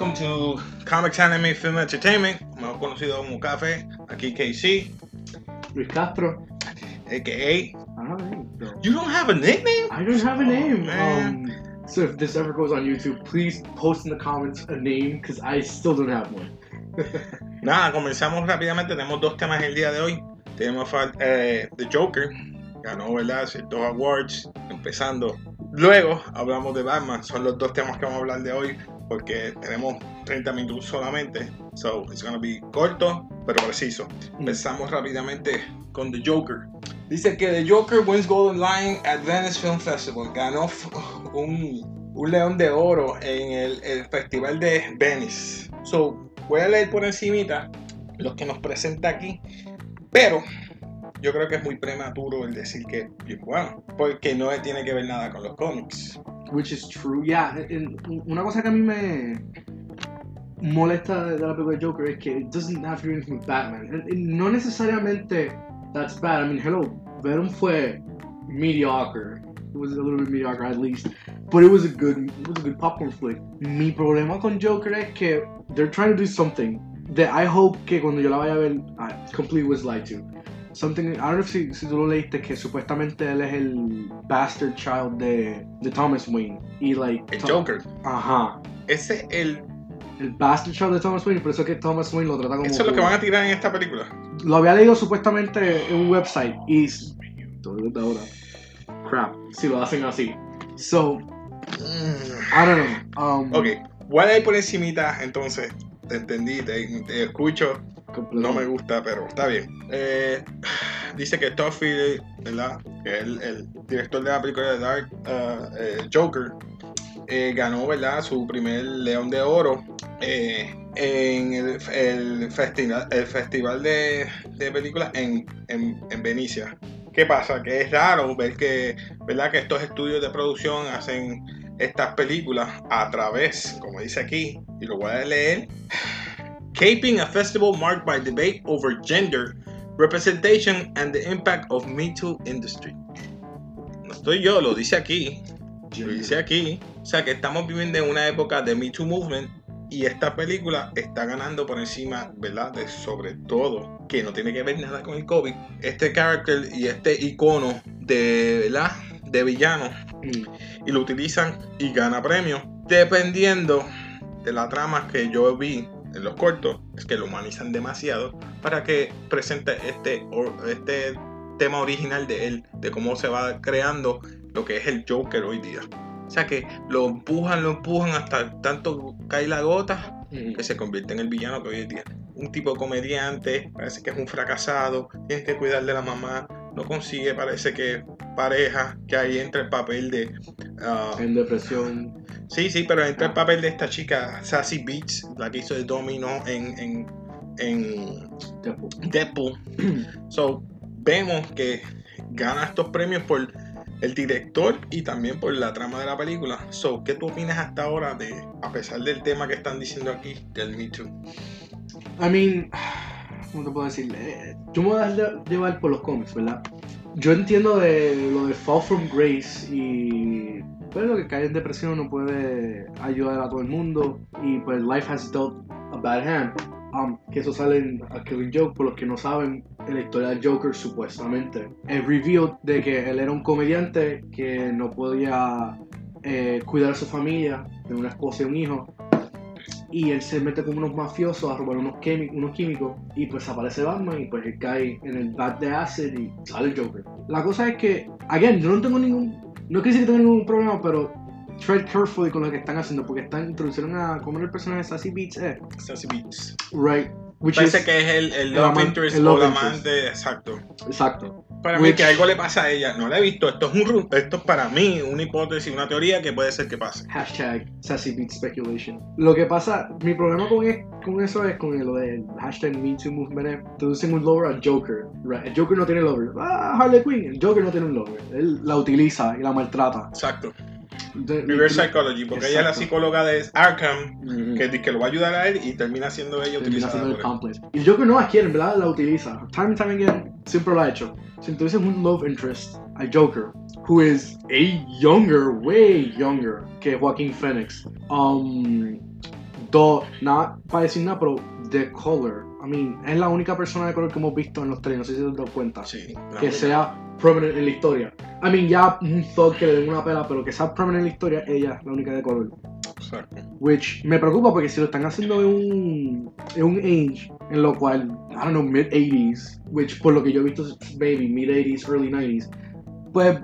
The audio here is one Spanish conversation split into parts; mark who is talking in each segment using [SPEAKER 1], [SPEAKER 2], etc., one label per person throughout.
[SPEAKER 1] welcome to Comics Anime Film Entertainment, mejor conocido como Café. Aquí KC,
[SPEAKER 2] Luis Castro.
[SPEAKER 1] aka.
[SPEAKER 2] Don't have a name. though.
[SPEAKER 1] You don't have a nickname?
[SPEAKER 2] I don't have a
[SPEAKER 1] Oh,
[SPEAKER 2] name.
[SPEAKER 1] man.
[SPEAKER 2] Um, so if this ever goes on YouTube, please post in the comments a name because I still don't have one.
[SPEAKER 1] Nada, comenzamos rápidamente. Tenemos dos temas el día de hoy. Tenemos eh, The Joker, ganó, ¿verdad? Ciertos awards, empezando. Luego hablamos de Batman. Son los dos temas que vamos a hablar de hoy porque tenemos 30 minutos solamente. So it's gonna be corto pero preciso. Empezamos rápidamente con The Joker. Dice que The Joker wins Golden Lion at Venice Film Festival. Ganó un, un león de oro en el, el festival de Venice. So, voy a leer por encimita los que nos presenta aquí. Pero yo creo que es muy prematuro el decir que bueno. Porque no tiene que ver nada con los cómics.
[SPEAKER 2] Which is true. Yeah, and una cosa que a mí me molesta de la película de Joker es que it doesn't have to do anything with Batman. No necesariamente that's bad. I mean, hello, Venom fue mediocre. It was a little bit mediocre at least, but it was a good, it was a good popcorn flick. Mi problema con Joker es que they're trying to do something that I hope que cuando yo la vaya a ver, I completely was lied to. Something, I don't know if si, si tú lo leíste, que supuestamente él es el bastard child de, de Thomas Wayne. Y like,
[SPEAKER 1] El
[SPEAKER 2] Tom-
[SPEAKER 1] Joker.
[SPEAKER 2] Ajá.
[SPEAKER 1] Ese el,
[SPEAKER 2] El bastard child de Thomas Wayne, por eso es que Thomas Wayne lo trata como.
[SPEAKER 1] eso es lo que van a tirar en esta película.
[SPEAKER 2] Lo había leído supuestamente en un website y. Todo de ahora. Crap, si lo hacen así. So, I don't know. Um,
[SPEAKER 1] Ok, voy a por encimita, entonces, te entendí, te, te escucho, no me gusta, pero está bien. Eh, dice que Todd Phillips, ¿verdad? Que es el, el director de la película de Dark uh, eh, Joker, eh, ganó, ¿verdad? Su primer León de Oro eh, en el, el festival, el festival de, de películas en, en, en Venecia. ¿Qué pasa? Que es raro ver que, ¿verdad? Que estos estudios de producción hacen estas películas a través, como dice aquí, y lo voy a leer, Caping a festival marked by debate over gender, representation and the impact of Me Too industry. No estoy yo, lo dice aquí, lo dice aquí. O sea que estamos viviendo en una época de Me Too movement y esta película está ganando por encima, ¿verdad? De sobre todo, que no tiene que ver nada con el COVID, este character y este icono de, ¿verdad? De villano
[SPEAKER 2] Mm.
[SPEAKER 1] y lo utilizan y gana premios. Dependiendo de la trama que yo vi en los cortos, es que lo humanizan demasiado para que presente este, este tema original de él, de cómo se va creando lo que es el Joker hoy día. O sea que lo empujan, lo empujan hasta tanto cae la gota
[SPEAKER 2] Mm.
[SPEAKER 1] que se convierte en el villano que hoy en día. Un tipo comediante, parece que es un fracasado, tiene que cuidar de la mamá, no consigue, parece que pareja, que ahí entra el papel de... ah,
[SPEAKER 2] En depresión.
[SPEAKER 1] Sí, sí, pero entra el papel de esta chica, Sassy Beats, la que hizo de Domino en, en, en. Deadpool. so, vemos que gana estos premios por el director y también por la trama de la película. So, ¿qué tú opinas hasta ahora de, a pesar del tema que están diciendo aquí, del Me Too?
[SPEAKER 2] I mean, ¿cómo te puedo decir? Eh, yo me voy a llevar por los cómics, ¿verdad? Yo entiendo de lo de Fall from Grace y pues lo que cae en depresión no puede ayudar a todo el mundo y pues Life has dealt a bad hand. Um, que eso sale en A Killing Joke, por los que no saben, en la historia del Joker supuestamente. El reveal de que él era un comediante que no podía eh, cuidar a su familia, tenía una esposa y un hijo, y él se mete con unos mafiosos a robar unos, químicos y pues aparece Batman y pues él cae en el bat de acid y sale el Joker. La cosa es que, again, yo no tengo ningún, no quiero decir que tengo ningún problema, pero tread carefully con lo que están haciendo porque están introducieron a cómo era el personaje de Sassy Beats, eh,
[SPEAKER 1] Sassy Beats.
[SPEAKER 2] right, which
[SPEAKER 1] Parece
[SPEAKER 2] is,
[SPEAKER 1] que es el, el
[SPEAKER 2] el
[SPEAKER 1] love
[SPEAKER 2] aman-
[SPEAKER 1] interest
[SPEAKER 2] el love
[SPEAKER 1] el
[SPEAKER 2] interest.
[SPEAKER 1] amante, exacto.
[SPEAKER 2] exacto,
[SPEAKER 1] Para mí
[SPEAKER 2] Which-
[SPEAKER 1] que algo le pasa a ella, no la he visto, esto es un esto es para mí una hipótesis, una teoría que puede ser que pase.
[SPEAKER 2] hashtag Sassy Beats speculation. Lo que pasa, mi problema con, es- con eso es con lo del hashtag MeToo movement, es introducen un lover al Joker, right? El Joker no tiene lover, ah, Harley Quinn, el Joker no tiene un lover, él la utiliza y la maltrata.
[SPEAKER 1] Exacto.
[SPEAKER 2] Entonces,
[SPEAKER 1] Reverse psychology, porque ella es la
[SPEAKER 2] Exacto.
[SPEAKER 1] psicóloga de Arkham,
[SPEAKER 2] Ujú.
[SPEAKER 1] que, dice que lo va a ayudar a él y termina siendo ella
[SPEAKER 2] Termina
[SPEAKER 1] utilizada
[SPEAKER 2] siendo el complex. Y el Joker no quiere, en verdad la utiliza. Time and time again, siempre lo ha hecho. Si introduces un love interest al Joker, who is a younger, way younger que Joaquin Phoenix, um, gustó, nada para decir nada, pero The Color, I mean, es la única persona de color que hemos visto en los tres, no sé si te has dado cuenta,
[SPEAKER 1] Sí.
[SPEAKER 2] que
[SPEAKER 1] única.
[SPEAKER 2] sea prominent en la historia. I mean, ya un thug que le den una pela, pero que sea prominent en la historia, ella es la única de color.
[SPEAKER 1] Exacto.
[SPEAKER 2] Which me preocupa porque si lo están haciendo en un, en un age en lo cual, I don't know, mid 80s, which por lo que yo he visto maybe mid 80s, early 90s, pues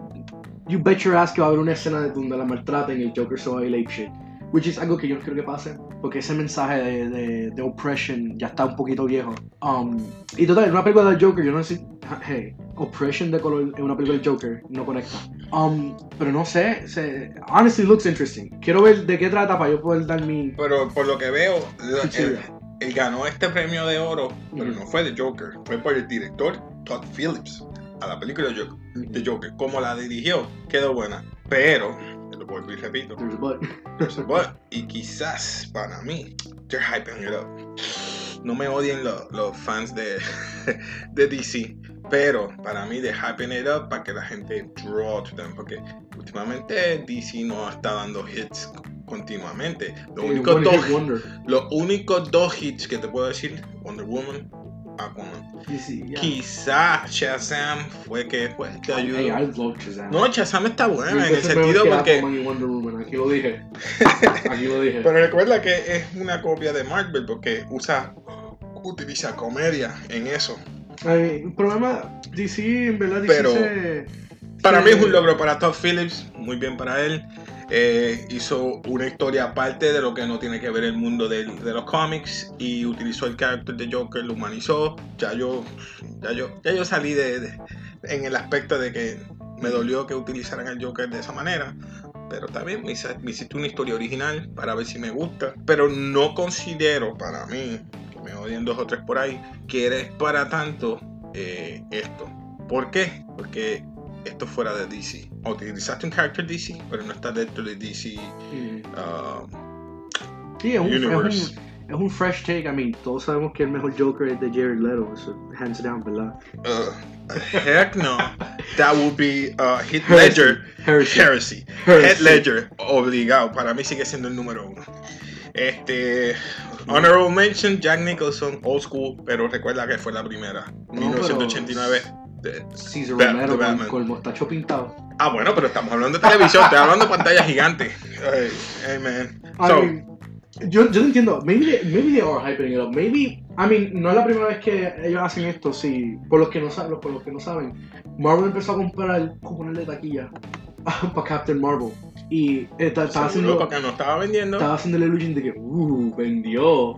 [SPEAKER 2] you bet your ass que va a haber una escena de donde la maltraten y el Joker se va a ir ape shit. Which is algo que yo no quiero que pase, porque ese mensaje de, de, de oppression ya está un poquito viejo. Um, y total, en una película del Joker, yo no sé, hey, oppression de color en una película del Joker no conecta. Um, pero no sé, se, honestly looks interesting. Quiero ver de qué trata para yo poder dar mi...
[SPEAKER 1] Pero por lo que veo, él, él ganó este premio de oro, pero
[SPEAKER 2] Ujú.
[SPEAKER 1] no fue de Joker, fue por el director Todd Phillips a la película de Joker. de Joker. Como la dirigió, quedó buena. Pero, lo vuelvo y repito,
[SPEAKER 2] There's a but.
[SPEAKER 1] there's a but. Y quizás para mí, they're hyping it up. No me odien lo- los fans de, de DC. Pero para mí, de hyping it up para que la gente draw to them. Porque últimamente DC no está dando hits continuamente. Los
[SPEAKER 2] Sí,
[SPEAKER 1] únicos dos los únicos dos hits que te puedo decir, Wonder Woman, Aquaman.
[SPEAKER 2] Sí.
[SPEAKER 1] Quizás Shazam fue que
[SPEAKER 2] Hey, I
[SPEAKER 1] ayudó.
[SPEAKER 2] love Shazam.
[SPEAKER 1] No, Shazam está buena
[SPEAKER 2] Sí,
[SPEAKER 1] en el sentido
[SPEAKER 2] que
[SPEAKER 1] porque.
[SPEAKER 2] Aquaman y Wonder Woman, aquí lo dije. Aquí lo dije.
[SPEAKER 1] Pero recuerda que es una copia de Marvel porque usa utiliza comedia en eso.
[SPEAKER 2] Ay, el problema, DC, en verdad, DC
[SPEAKER 1] Pero-
[SPEAKER 2] se-
[SPEAKER 1] Para mí es un logro para Todd Phillips, muy bien para él. Eh, hizo una historia aparte de lo que no tiene que ver el mundo de los cómics y utilizó el carácter de Joker, lo humanizó. Ya yo, ya yo, ya yo salí de, en el aspecto de que me dolió que utilizaran al Joker de esa manera. Pero también me, me hiciste una historia original para ver si me gusta. Pero no considero para mí, que me odien dos o tres por ahí, que eres para tanto eh, esto. ¿Por qué? Porque esto fuera de DC. Utilizaste un character DC, pero no está dentro de DC.
[SPEAKER 2] Mm.
[SPEAKER 1] uh,
[SPEAKER 2] Sí, es un, es,
[SPEAKER 1] Universe.
[SPEAKER 2] un, es un fresh take. I mean, todos sabemos que el mejor Joker es de Jared Leto, eso, hands down, ¿verdad?
[SPEAKER 1] uh, heck no. That would be uh, Heath Ledger
[SPEAKER 2] Heresy.
[SPEAKER 1] heresy. Heath Ledger, obligado. Para mí sigue siendo el número uno. Este. Honorable mention, Jack Nicholson, old school, pero recuerda que fue la primera.
[SPEAKER 2] No,
[SPEAKER 1] 1989. de- Bat-
[SPEAKER 2] Romero con, el mostacho pintado.
[SPEAKER 1] Ah, bueno, pero estamos hablando de televisión, estoy hablando de pantalla gigante. Hey, hey, man.
[SPEAKER 2] I
[SPEAKER 1] So,
[SPEAKER 2] mean, yo, yo no entiendo. Maybe they, maybe they are hyping it up. Maybe, I mean, no es la primera vez que ellos hacen esto. Sí, por los que no saben, por los que no saben, Marvel empezó a comprar cupones de taquilla para Captain Marvel y está- estaba
[SPEAKER 1] seguro,
[SPEAKER 2] haciendo,
[SPEAKER 1] porque no estaba vendiendo.
[SPEAKER 2] estaba haciendo la illusion de que, uh, vendió.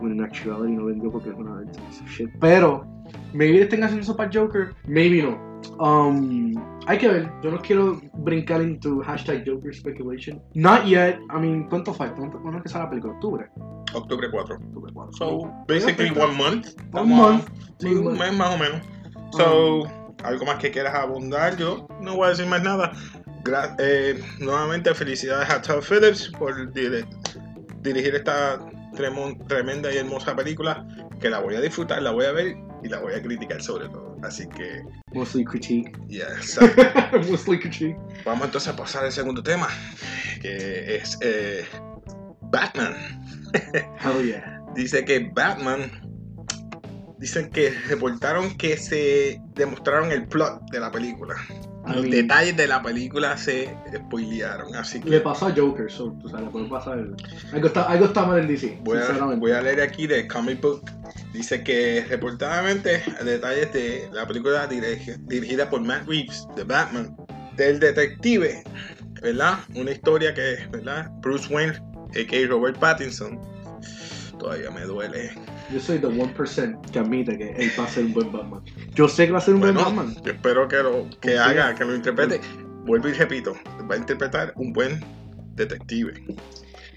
[SPEAKER 2] Bueno, en actuality no vendió porque es una shit. Pero, maybe estén haciendo eso para Joker, maybe no. Um, hay que ver, yo no quiero brincar into hashtag Joker speculation. Not yet, I mean, ¿cuánto falta? ¿Cuánto, ¿Cuándo es que sale la película? ¿Octubre?
[SPEAKER 1] Octubre 4.
[SPEAKER 2] Octubre 4.
[SPEAKER 1] So, basically one month.
[SPEAKER 2] One month.
[SPEAKER 1] Sí, un mes más o menos. So, algo más que quieras abundar, yo no voy a decir más nada. Gra- eh, nuevamente, felicidades a Todd Phillips por dirigir esta tremenda y hermosa película. Que la voy a disfrutar, la voy a ver y la voy a criticar sobre todo. Así que,
[SPEAKER 2] Mostly critique.
[SPEAKER 1] yes.
[SPEAKER 2] Mostly critique.
[SPEAKER 1] Vamos entonces a pasar al segundo tema, que es eh, Batman.
[SPEAKER 2] Hell yeah.
[SPEAKER 1] Dice que Batman. Dicen que reportaron que se demostraron el plot de la película.
[SPEAKER 2] I
[SPEAKER 1] Los
[SPEAKER 2] mean-
[SPEAKER 1] detalles de la película se spoilearon. Así
[SPEAKER 2] Le
[SPEAKER 1] que
[SPEAKER 2] pasó a Joker, so, tú sabes, le puede pasar. Algo está, algo está mal en DC,
[SPEAKER 1] voy a, voy a leer aquí de Comic Book. Dice que reportadamente detalles de la película dirigida por Matt Reeves, de Batman, del detective, ¿verdad? Una historia que, ¿verdad? Bruce Wayne, a.k.a. Robert Pattinson. Todavía me duele.
[SPEAKER 2] Yo soy the 1% que admite que él va a ser un buen Batman. Yo sé que va a ser un
[SPEAKER 1] Bueno,
[SPEAKER 2] buen Batman.
[SPEAKER 1] yo espero que lo que
[SPEAKER 2] Sí.
[SPEAKER 1] haga, que lo interprete. Vuelvo y repito, va a interpretar un buen detective.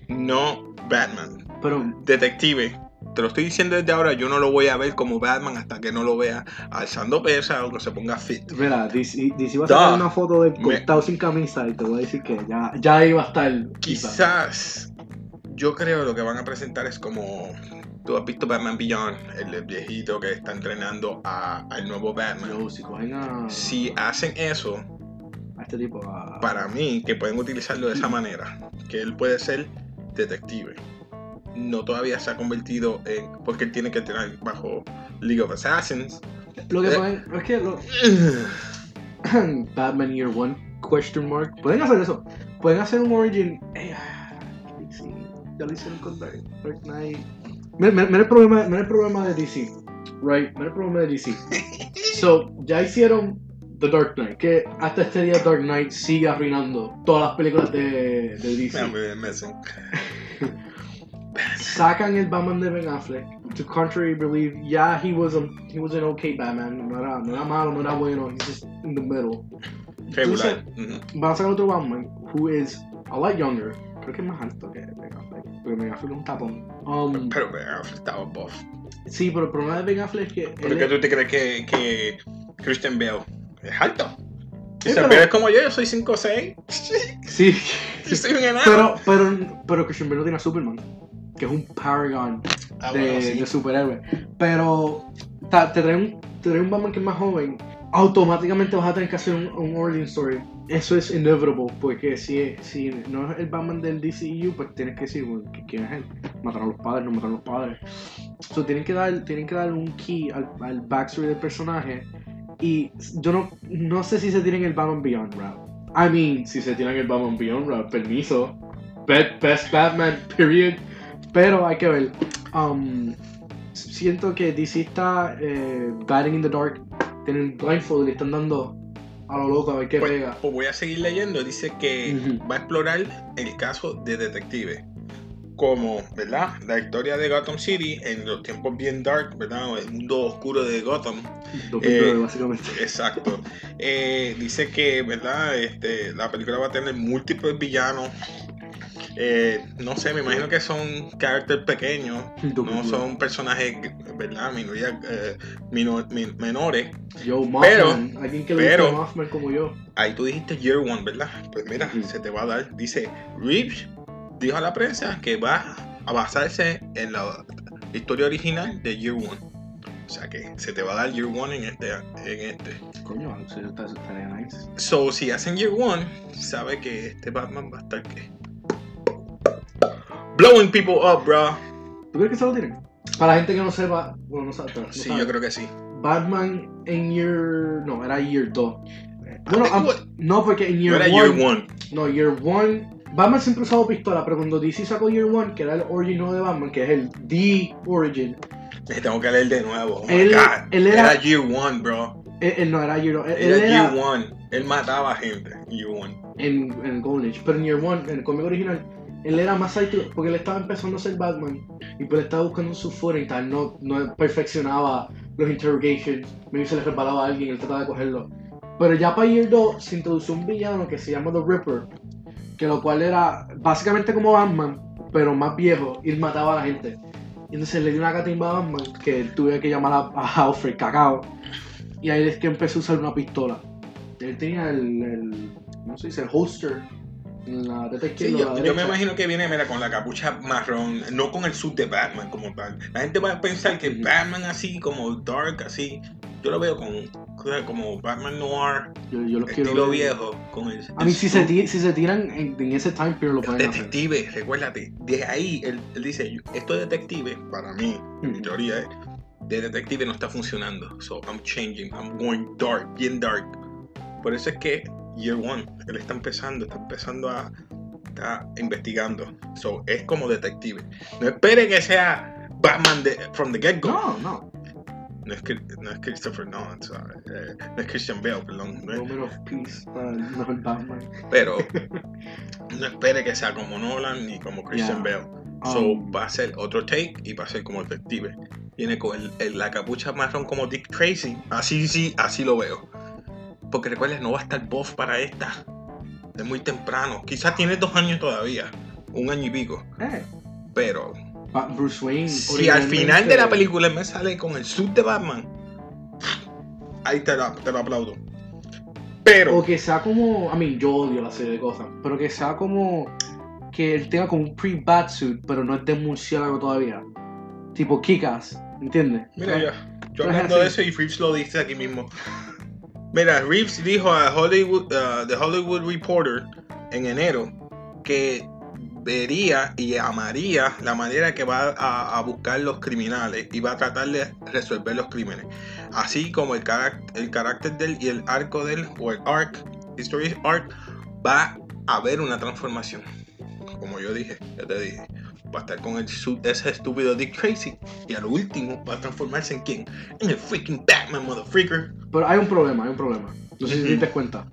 [SPEAKER 1] No Batman.
[SPEAKER 2] Pero,
[SPEAKER 1] Detective. Te lo estoy diciendo desde ahora, yo no lo voy a ver como Batman hasta que no lo vea alzando pesa o que se ponga fit.
[SPEAKER 2] mira, DC, DC va a sacar una foto de
[SPEAKER 1] Me-
[SPEAKER 2] cortado sin camisa y te voy a decir que ya, ya iba a estar.
[SPEAKER 1] Quizás yo creo lo que van a presentar es como tú has visto Batman Beyond, el viejito que está entrenando a- al nuevo Batman.
[SPEAKER 2] Yo, si cogen a,
[SPEAKER 1] Si hacen eso,
[SPEAKER 2] a este tipo, a,
[SPEAKER 1] para mí, que pueden utilizarlo de esa manera, que él puede ser detective. No todavía se ha convertido en. Porque él tiene que tener bajo League of Assassins.
[SPEAKER 2] Lo que
[SPEAKER 1] Eh.
[SPEAKER 2] pueden, es que lo- Batman Year One question mark pueden hacer eso pueden hacer un origin eh, DC, ya lo hicieron con Dark, Dark Knight mira, mira- mira el problema mira el problema de DC right mira el problema de DC so ya hicieron The Dark Knight que hasta este día Dark Knight sigue arruinando todas las películas de, de DC sacan el Batman de Ben Affleck. To contrary belief, yeah, he was a he was an okay Batman. No era, no era malo, no era bueno. He's just in the middle.
[SPEAKER 1] Regular. Ujú.
[SPEAKER 2] Van a sacar otro Batman who is a lot younger. Creo que es más alto que Ben Affleck. Porque Ben Affleck es un tapón. Um,
[SPEAKER 1] Pero Ben Affleck estaba buff.
[SPEAKER 2] sí, pero el problema de Ben Affleck es que
[SPEAKER 1] ¿Por qué tú te crees que, que Christian Bale es alto?
[SPEAKER 2] Sí,
[SPEAKER 1] Christian
[SPEAKER 2] pero-
[SPEAKER 1] es como yo, yo soy 5'6".
[SPEAKER 2] sí,
[SPEAKER 1] Yo soy un enano.
[SPEAKER 2] pero pero pero Christian Bale no tiene a Superman, que es un paragon
[SPEAKER 1] Ah,
[SPEAKER 2] de,
[SPEAKER 1] bueno, sí.
[SPEAKER 2] de superhéroe. Pero te trae, un, te trae un Batman que es más joven, automáticamente vas a tener que hacer un, un origin story. Eso es inevitable, porque si, si no es el Batman del DCU, pues tienes que decir, bueno, ¿qui- ¿quién es él? Mataron a los padres, no mataron a los padres. So, tienen, que dar, tienen que dar un key al, al backstory del personaje. Y yo no, no sé si se tienen el Batman Beyond route. I mean, si se tienen el Batman Beyond route, permiso. Best, best Batman, period. Pero hay que ver. Um, siento que DC está eh, batting in the dark. Tienen blindfold y le están dando a lo loco a ver qué
[SPEAKER 1] Pues,
[SPEAKER 2] pega.
[SPEAKER 1] pues voy a seguir leyendo. Dice que
[SPEAKER 2] Ujú.
[SPEAKER 1] va a explorar el caso de detective. Como, ¿verdad? La historia de Gotham City en los tiempos bien dark, ¿verdad? El mundo oscuro de Gotham.
[SPEAKER 2] 2009,
[SPEAKER 1] eh,
[SPEAKER 2] básicamente.
[SPEAKER 1] Exacto. Eh, dice que, ¿verdad? Este, la película va a tener múltiples villanos. Eh, no sé, me imagino que son characters pequeños. No son personajes, ¿verdad? Minorías, eh, min- menores.
[SPEAKER 2] Yo,
[SPEAKER 1] pero-
[SPEAKER 2] Mothman. Alguien que
[SPEAKER 1] pero-
[SPEAKER 2] Mothman como yo.
[SPEAKER 1] Ahí tú dijiste Year One, ¿verdad? Pues mira, se te va a dar. Dice, Reeves dijo a la prensa que va a basarse en la historia original de Year One. O sea que se te va a dar Year One en este. En este.
[SPEAKER 2] Coño, eso estaría nice.
[SPEAKER 1] So, si hacen Year One, sabe que este Batman va a estar que. Blowing people up, bro.
[SPEAKER 2] ¿Tú crees que se lo tienen? Para la gente que no sepa, bueno, no sabe. no
[SPEAKER 1] Sí,
[SPEAKER 2] sabe.
[SPEAKER 1] yo creo que sí.
[SPEAKER 2] Batman en Year. No, era Year 2.
[SPEAKER 1] I
[SPEAKER 2] Bueno, no, porque en
[SPEAKER 1] No
[SPEAKER 2] Year
[SPEAKER 1] era
[SPEAKER 2] 1.
[SPEAKER 1] Year One.
[SPEAKER 2] No, Year One. Batman siempre usado pistola, pero cuando DC sacó Year One, que era el origin de Batman, que es el The Origin,
[SPEAKER 1] Me tengo que leer de nuevo. Oh my
[SPEAKER 2] Él-
[SPEAKER 1] God.
[SPEAKER 2] él era-
[SPEAKER 1] era Year One, bro.
[SPEAKER 2] él, él no era Year One, él, él
[SPEAKER 1] Era
[SPEAKER 2] era
[SPEAKER 1] Year One. Él mataba gente. Year One.
[SPEAKER 2] en, en Golden Age, pero en Year One, en el cómic original, él era más psycho, porque él estaba empezando a ser Batman, y pues estaba buscando su footing y tal, no, no perfeccionaba los interrogations, maybe se le resbalaba a alguien, él trataba de cogerlo. Pero ya para Year 2 se introdució un villano que se llama The Ripper, que lo cual era básicamente como Batman, pero más viejo, y él mataba a la gente. Y entonces le dio una catimba a Batman que él tuve que llamar a, Alfred Cacao. Y ahí es que empezó a usar una pistola. Él tenía el, el ¿cómo se dice? El holster la teta
[SPEAKER 1] Sí, yo,
[SPEAKER 2] la
[SPEAKER 1] yo me imagino que viene mira, con la capucha marrón, no con el suit de Batman como tal. La gente va a pensar que. Batman así, como dark, así, yo lo veo con, como Batman noir,
[SPEAKER 2] Yo, yo los quiero
[SPEAKER 1] estilo con el,
[SPEAKER 2] A mí si se, si se tiran en, en ese time period lo pueden hacer.
[SPEAKER 1] detective, recuérdate, de ahí él, él dice, esto de detective, para mí, mi teoría es, de detective no está funcionando. So I'm changing, I'm going dark, bien dark. Por eso es que Year One, él está empezando, está empezando a, está investigando. So es como detective. No espere que sea Batman de, from the get-go.
[SPEAKER 2] No, no.
[SPEAKER 1] No es, no es Christopher Nolan, sorry. Eh, no es Christian Bale, perdón. no
[SPEAKER 2] of Peace. no es Batman.
[SPEAKER 1] pero no espere que sea como Nolan ni como Christian
[SPEAKER 2] Yeah.
[SPEAKER 1] Bale. So
[SPEAKER 2] Um,
[SPEAKER 1] va a ser otro take y va a ser como detective. Viene con el- el- la capucha marrón como Dick Tracy. Así sí, así lo veo. Porque recuerda, no va a estar buff para esta. Es muy temprano. Quizás tiene dos años todavía. Un año y pico.
[SPEAKER 2] eh,
[SPEAKER 1] Pero
[SPEAKER 2] Ba- Bruce Wayne.
[SPEAKER 1] si al final de la película me sale con el suit de Batman, ahí te lo, te lo aplaudo. Pero
[SPEAKER 2] O que sea como. I mean, yo odio la serie de cosas. Pero que sea como. Que él tenga como un pre-bat suit, pero no es de murciélago todavía. Tipo Kikas, ¿entiendes?
[SPEAKER 1] Mira, ya, yo hablando de eso y Reeves lo dice aquí mismo. Mira, Reeves dijo a Hollywood, uh, The Hollywood Reporter en enero que vería y amaría la manera que va a, a buscar los criminales y va a tratar de resolver los crímenes. Así como el, carac- el carácter y el arco de él, o el arc, history arc, va a haber una transformación. Como yo dije, ya te dije. Va a estar con el, su- ese estúpido Dick Tracy. Y al último va a transformarse en quién? En el freaking Batman, motherfucker.
[SPEAKER 2] Pero hay un problema, hay un problema. No sé si te das cuenta.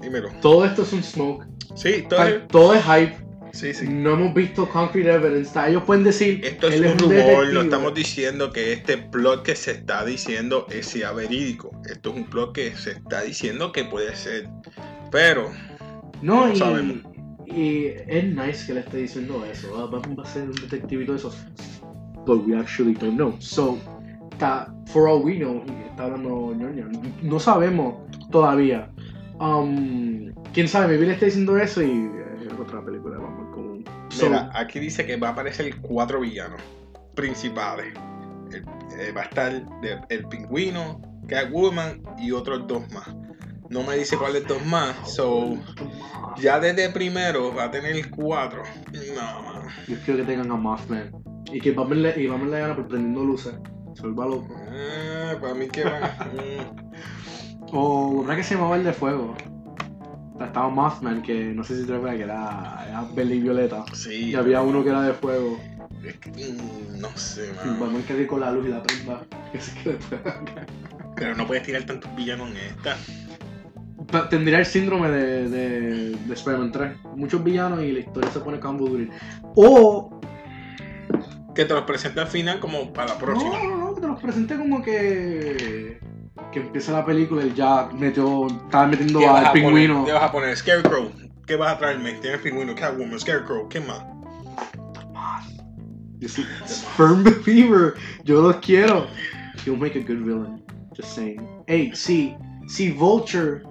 [SPEAKER 1] Dímelo.
[SPEAKER 2] Todo esto es un smoke.
[SPEAKER 1] Sí, todo es-
[SPEAKER 2] Todo es hype.
[SPEAKER 1] Sí, sí.
[SPEAKER 2] No hemos visto concrete evidence. Ellos pueden decir.
[SPEAKER 1] Esto es un rumor,
[SPEAKER 2] detective.
[SPEAKER 1] no estamos diciendo que este plot que se está diciendo es sea verídico. Esto es un plot que se está diciendo que puede ser. Pero,
[SPEAKER 2] No,
[SPEAKER 1] No
[SPEAKER 2] y,
[SPEAKER 1] sabemos.
[SPEAKER 2] Y es nice que le esté diciendo eso. Ah, va, va a ser un detective y todo eso. But we actually don't know. So, está, for all we know, está hablando ñoño. No sabemos todavía. Um, Quién sabe, maybe le está diciendo eso y es otra película. Vamos, como. So,
[SPEAKER 1] mira, aquí dice que va a aparecer cuatro villanos principales. El- eh, va a estar de- el pingüino, Catwoman y otros dos más. No me dice cuáles dos más. So, ya desde primero va a tener cuatro. No, man.
[SPEAKER 2] Yo quiero que tengan a Mothman. Y que Batman le, y Batman le gana por prendiendo luces. Se vuelva loco.
[SPEAKER 1] Eh, para mí que van. mm.
[SPEAKER 2] O, ¿verdad que se llamaba el de fuego? Estaba Mothman, que no sé si te recuerdas que era, era verde y violeta.
[SPEAKER 1] Sí.
[SPEAKER 2] Y había uno que era de fuego.
[SPEAKER 1] Es que, mm, no sé, man.
[SPEAKER 2] Batman que con la luz y la prenda. Que se quede fuera.
[SPEAKER 1] Pero no puedes tirar tantos villanos en esta.
[SPEAKER 2] Tendría el síndrome de, de, de Spider-Man 3. Muchos villanos y la historia se pone convoluted. O.
[SPEAKER 1] Que te los presente al final como para la próxima.
[SPEAKER 2] No, no, no, que te los presenté como que. Que empieza la película y ya metió. Estaba metiendo
[SPEAKER 1] ¿Qué vas
[SPEAKER 2] al pingüino.
[SPEAKER 1] poner? ¿Qué vas a poner? Scarecrow. ¿Qué vas a traerme? Tienes pingüino, Catwoman, Scarecrow. ¿Qué más?
[SPEAKER 2] Yo soy Sperm Fever. Yo los quiero. He'll make a good villain. Just saying. Hey, sí. Si Vulture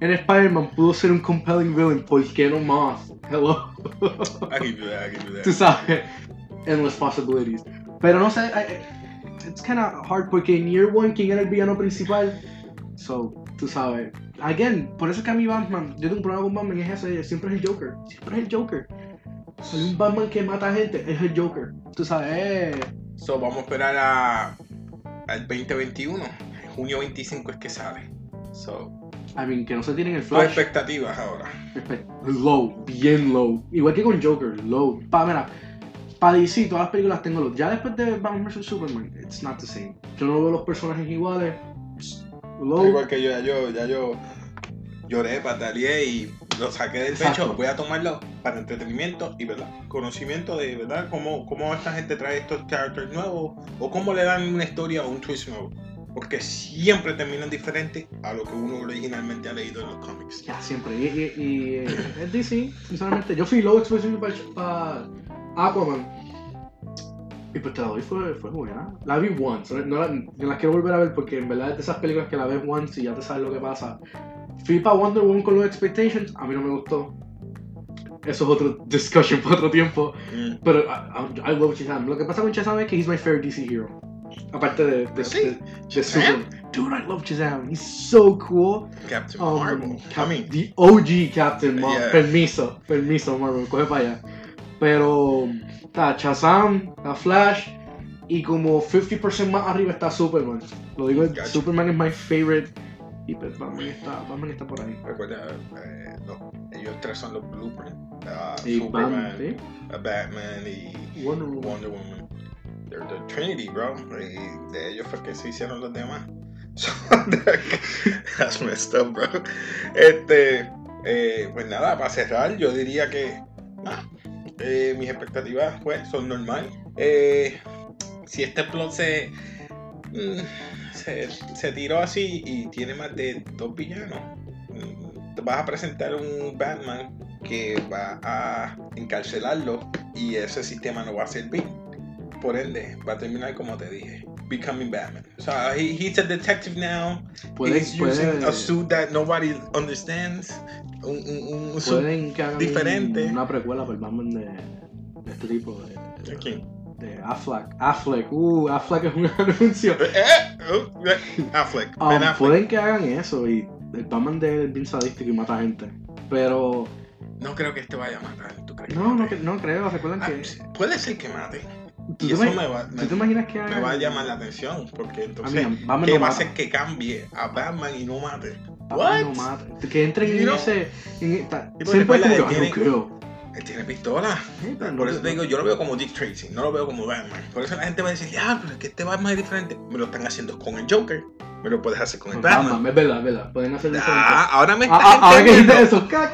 [SPEAKER 2] en Spider-Man pudo ser un compelling villain, ¿por qué no Moth? Hello.
[SPEAKER 1] I can do that, I can do
[SPEAKER 2] Tú
[SPEAKER 1] that.
[SPEAKER 2] sabes. Endless possibilities. Pero no sé. I- it's kind of hard porque en Year One, ¿quién era el villano principal? So, tú sabes. Again, por eso es que a mí Batman, yo tengo un problema con Batman, es ese, siempre es el Joker. Siempre es el Joker. Hay un Batman que mata gente, es el Joker. Tú sabes, eh.
[SPEAKER 1] So, vamos a esperar a, al 2021. En junio 25 es que sale. So,
[SPEAKER 2] I mean, que no se tienen el
[SPEAKER 1] tus
[SPEAKER 2] flash.
[SPEAKER 1] expectativas ahora.
[SPEAKER 2] Low, bien low. Igual que con Joker, low. Pa, mira, para DC, todas las películas tengo low. Ya después de Batman vs Superman, it's not the same. Yo no veo los personajes iguales. Low.
[SPEAKER 1] Igual que yo, ya yo, ya yo lloré, pataleé y lo saqué del
[SPEAKER 2] Exacto.
[SPEAKER 1] pecho. Voy a tomarlo para entretenimiento y ¿verdad? conocimiento de verdad cómo, cómo esta gente trae estos characters nuevos o cómo le dan una historia o un twist nuevo. Porque siempre terminan diferentes a lo que uno originalmente ha leído en los cómics.
[SPEAKER 2] Ya, siempre. Y, y, y eh, es DC, sinceramente. Yo fui low exposition para Aquaman. Y pues te la doy, fue, fue buena. La vi once. No la, no la quiero volver a ver porque en verdad es de esas películas que la ves once y ya te sabes lo que pasa. Fui para Wonder Woman con los expectations. A mí no me gustó. Eso es otro discussion para otro tiempo.
[SPEAKER 1] Mm.
[SPEAKER 2] Pero I, I- I love Shazam. Lo que pasa con Shazam es que he's my favorite DC hero. Aparte de, de,
[SPEAKER 1] ¿Sí?
[SPEAKER 2] de, de. Dude, I love Shazam. He's so cool.
[SPEAKER 1] Captain
[SPEAKER 2] Um,
[SPEAKER 1] Marvel.
[SPEAKER 2] Cap-
[SPEAKER 1] I mean,
[SPEAKER 2] the OG Captain Marvel.
[SPEAKER 1] Yeah.
[SPEAKER 2] Permiso, permiso, Marvel, coge para allá. Pero está Shazam, está Flash y como 50% más arriba está Superman. Lo digo,
[SPEAKER 1] Gotcha.
[SPEAKER 2] Superman es my favorite. Y pues Batman está, Batman está por ahí.
[SPEAKER 1] recuerda, eh, no, ellos tres son los blueprints.
[SPEAKER 2] Y
[SPEAKER 1] Superman,
[SPEAKER 2] Batman, ¿sí?
[SPEAKER 1] Batman y
[SPEAKER 2] Wonder Woman.
[SPEAKER 1] Wonder Woman. They're the Trinity, bro. De ellos fue que se hicieron los demás. That's messed up, bro. Este, eh, pues nada, para cerrar, yo diría que eh, mis expectativas pues, son normales. Eh, si este plot se, mm, se, se tiró así y tiene más de dos villanos, mm, te vas a presentar un Batman que va a encarcelarlo y ese sistema no va a servir. Por ende, va a terminar como te dije, becoming Batman. So he, he's a detective now.
[SPEAKER 2] Pueden,
[SPEAKER 1] he's using a suit that nobody understands. Un, un, un suit.
[SPEAKER 2] pueden que hagan
[SPEAKER 1] diferente.
[SPEAKER 2] una precuela para el Batman de, de este tipo de,
[SPEAKER 1] ¿De quién?
[SPEAKER 2] de Affleck. Affleck, uh, Affleck es un anuncio.
[SPEAKER 1] Eh, oh, eh, Affleck.
[SPEAKER 2] Um,
[SPEAKER 1] Affleck.
[SPEAKER 2] pueden que hagan eso y el Batman de él es bien sadístico y mata gente. Pero
[SPEAKER 1] No, creo que este vaya a matar. ¿Tú crees
[SPEAKER 2] No, no, no creo. Recuerdan
[SPEAKER 1] Ah,
[SPEAKER 2] que.
[SPEAKER 1] puede ser que mate.
[SPEAKER 2] ¿Tú
[SPEAKER 1] Y
[SPEAKER 2] te,
[SPEAKER 1] eso me va, me-
[SPEAKER 2] imaginas que
[SPEAKER 1] me va a llamar la atención. Porque
[SPEAKER 2] A
[SPEAKER 1] entonces,
[SPEAKER 2] mí,
[SPEAKER 1] ¿qué
[SPEAKER 2] no
[SPEAKER 1] va a hacer que cambie a Batman y no mate?
[SPEAKER 2] No
[SPEAKER 1] What?
[SPEAKER 2] mata. Que entren en ese. En, como que,
[SPEAKER 1] él
[SPEAKER 2] "I don't
[SPEAKER 1] tiene-
[SPEAKER 2] kill".
[SPEAKER 1] Él tiene pistola.
[SPEAKER 2] Sí, pero
[SPEAKER 1] Por
[SPEAKER 2] no-
[SPEAKER 1] eso te digo, yo lo veo como Dick Tracy, no lo veo como Batman. Por eso la gente va a decir, ah, pero es que este Batman es diferente. Me lo están haciendo con el Joker, me lo puedes hacer con el Batman.
[SPEAKER 2] Batman, es verdad, es verdad. Pueden hacer diferente.
[SPEAKER 1] Ah, ahora me
[SPEAKER 2] Ah,
[SPEAKER 1] estás
[SPEAKER 2] ah, ahora que
[SPEAKER 1] entendiendo.
[SPEAKER 2] eso, cac.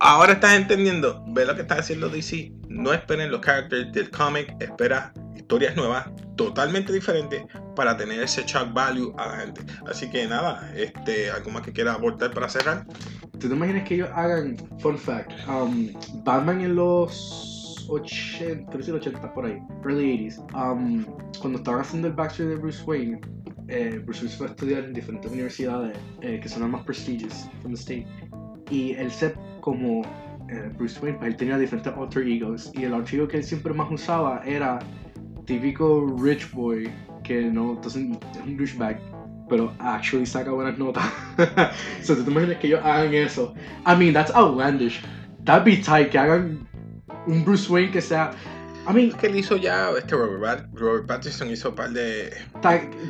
[SPEAKER 1] Ahora estás entendiendo. Ve lo que está haciendo DC. No esperen los characters del cómic. Espera historias nuevas, totalmente diferentes, para tener ese shock value a la gente. Así que nada, este, algo más que quieras aportar para cerrar.
[SPEAKER 2] ¿Tú te imaginas que ellos hagan, fun fact, um, Batman en los 80, creo que sí, los 80 por ahí, early 80s, um, cuando estaban haciendo el backstory de Bruce Wayne, eh, Bruce Wayne fue a estudiar en diferentes universidades eh, que son las más prestigious from the state, y él se, como eh, Bruce Wayne, pues él tenía diferentes alter egos, y el alter ego que él siempre más usaba era típico rich boy, que no, doesn't, es un douchebag, pero actually saca buenas notas. so, ¿tú te imaginas que ellos hagan eso? I mean, that's outlandish. That'd be tight, que hagan un Bruce Wayne que sea... I mean,
[SPEAKER 1] que él hizo ya, este Robert, Robert Pattinson hizo un par de,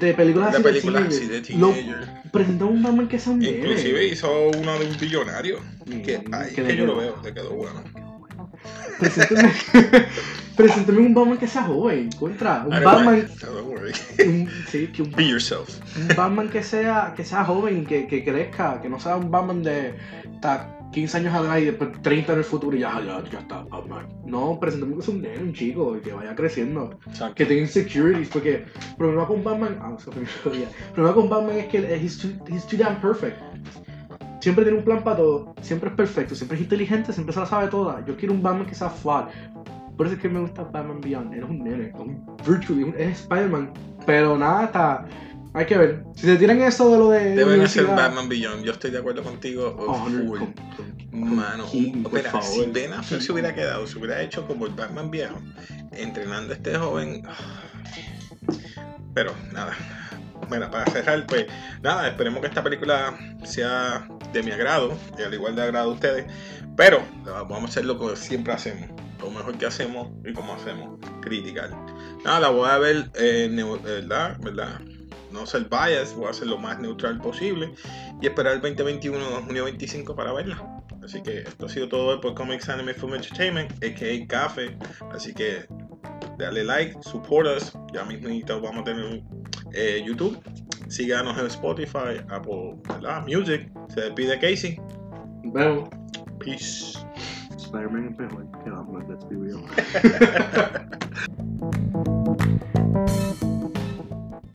[SPEAKER 2] de películas
[SPEAKER 1] de
[SPEAKER 2] así
[SPEAKER 1] películas
[SPEAKER 2] de
[SPEAKER 1] así de
[SPEAKER 2] teenager. Presentó un Batman que sea un nene.
[SPEAKER 1] Inclusive hizo uno de un billonario. Que, ahí
[SPEAKER 2] que
[SPEAKER 1] yo lo veo, le quedó bueno.
[SPEAKER 2] Preséntame, preséntame un Batman que sea joven. Contra, un Batman...
[SPEAKER 1] worry, Don't worry.
[SPEAKER 2] un- sí, que un
[SPEAKER 1] Be yourself.
[SPEAKER 2] un Batman que sea, que sea joven, que, que crezca, que no sea un Batman de ta, 15 años atrás y después 30 en el futuro y ya, ya, ya está Batman. No, presentamos que es un nene, un chico, y que vaya creciendo,
[SPEAKER 1] Exacto.
[SPEAKER 2] que tenga insecurities, porque el problema con Batman, ah, eso fue el problema con Batman es que he's too, he's too damn perfect. Siempre tiene un plan para todo, siempre es perfecto, siempre es inteligente, siempre se la sabe toda. Yo quiero un Batman que sea flawed. Por eso es que me gusta Batman Beyond. Él es un nene, es un virtually, es Spider-Man. Pero nada, está. Hay que ver. Si se tiran eso de lo de.
[SPEAKER 1] Deben hacer Batman Beyond. Yo estoy de acuerdo contigo.
[SPEAKER 2] Oh,
[SPEAKER 1] full.
[SPEAKER 2] con- con- con
[SPEAKER 1] Mano,
[SPEAKER 2] Keaton, por
[SPEAKER 1] mira,
[SPEAKER 2] favor.
[SPEAKER 1] si Ben Affleck se hubiera quedado, se hubiera hecho como el Batman viejo, entrenando a este joven. Pero nada. Bueno, para cerrar, pues nada, esperemos que esta película sea de mi agrado, y al igual de agrado a ustedes. Pero vamos a hacer lo que siempre hacemos, lo mejor que hacemos y como hacemos, criticar. Nada, la voy a ver, eh, neu- ¿verdad? ¿verdad? No ser bias, voy a ser lo más neutral posible y esperar el 2021, junio 25 para verla. Así que esto ha sido todo hoy por Comics Anime Film Entertainment, a.k.a. Café. Así que dale like, support us. Ya mismo vamos a tener eh, YouTube. Síganos en Spotify, Apple ¿verdad? Music. Se despide Casey.
[SPEAKER 2] Vemos.
[SPEAKER 1] Peace.
[SPEAKER 2] Spider-Man es mejor que Batman, let's be real.